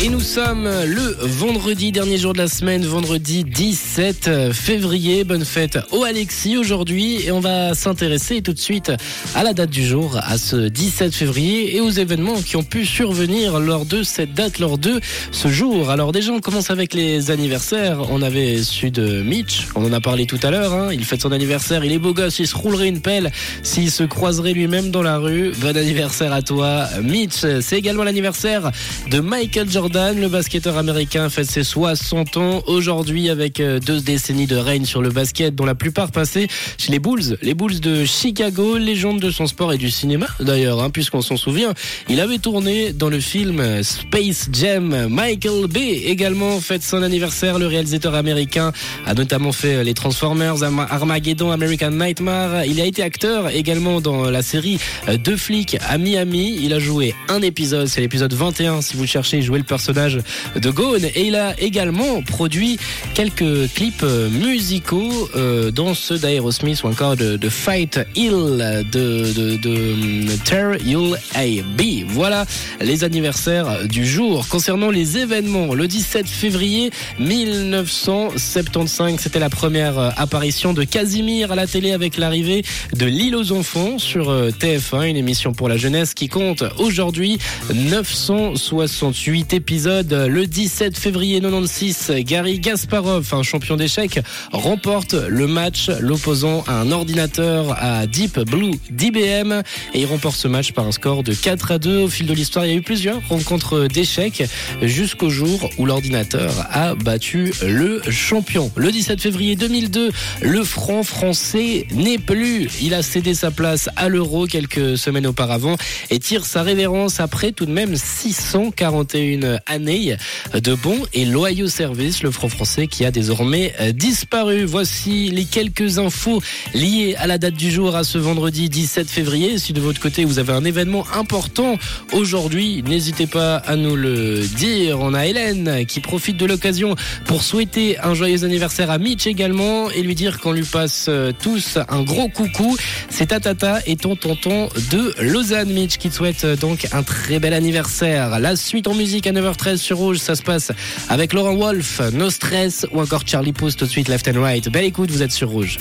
Et nous sommes le vendredi, dernier jour de la semaine, vendredi 17 février. Bonne fête au Alexis aujourd'hui et on va s'intéresser tout de suite à la date du jour, à ce 17 février et aux événements qui ont pu survenir lors de cette date, lors de ce jour. Alors déjà, on commence avec les anniversaires. On avait su de Mitch, on en a parlé tout à l'heure. Hein. Il fête son anniversaire, il est beau gosse, il se roulerait une pelle s'il se croiserait lui-même dans la rue. Bon anniversaire à toi, Mitch. C'est également l'anniversaire de Michael Jordan le basketteur américain, fête ses 60 ans aujourd'hui avec euh, deux décennies de règne sur le basket, dont la plupart passées chez les Bulls. Les Bulls de Chicago, légende de son sport et du cinéma d'ailleurs, hein, puisqu'on s'en souvient. Il avait tourné dans le film Space Jam. Michael Bay également fête son anniversaire. Le réalisateur américain a notamment fait les Transformers, Armageddon, American Nightmare. Il a été acteur également dans la série Deux flics à Miami. Il a joué un épisode, c'est l'épisode 21 si vous cherchez jouer le personnage de Gone et il a également produit quelques clips musicaux euh, dont ceux d'Aerosmith ou encore de, Fight Hill de, de, de Tear You'll A.B. Voilà les anniversaires du jour. Concernant les événements, le 17 février 1975, c'était la première apparition de Casimir à la télé avec l'arrivée de L'île aux enfants sur TF1, une émission pour la jeunesse qui compte aujourd'hui 968 épisode. Le 17 février 96, Gary Gasparov, un champion d'échecs, remporte le match l'opposant à un ordinateur à Deep Blue d'IBM et il remporte ce match par un score de 4 à 2. Au fil de l'histoire, il y a eu plusieurs rencontres d'échecs jusqu'au jour où l'ordinateur a battu le champion. Le 17 février 2002, le franc français n'est plus. Il a cédé sa place à l'euro quelques semaines auparavant et tire sa révérence après tout de même 641 année de bons et loyaux services, le franc français qui a désormais disparu. Voici les quelques infos liées à la date du jour, à ce vendredi 17 février. Si de votre côté vous avez un événement important aujourd'hui, n'hésitez pas à nous le dire. On a Hélène qui profite de l'occasion pour souhaiter un joyeux anniversaire à Mitch également et lui dire qu'on lui passe tous un gros coucou. C'est Tatata et ton tonton de Lausanne, Mitch, qui te souhaite donc un très bel anniversaire. La suite en musique à 9h13 sur Rouge, ça se passe avec Laurent Wolf, No Stress ou encore Charlie Pouce tout de suite Left and Right. Belle écoute, vous êtes sur Rouge.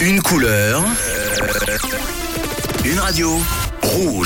Une couleur, une radio, Rouge.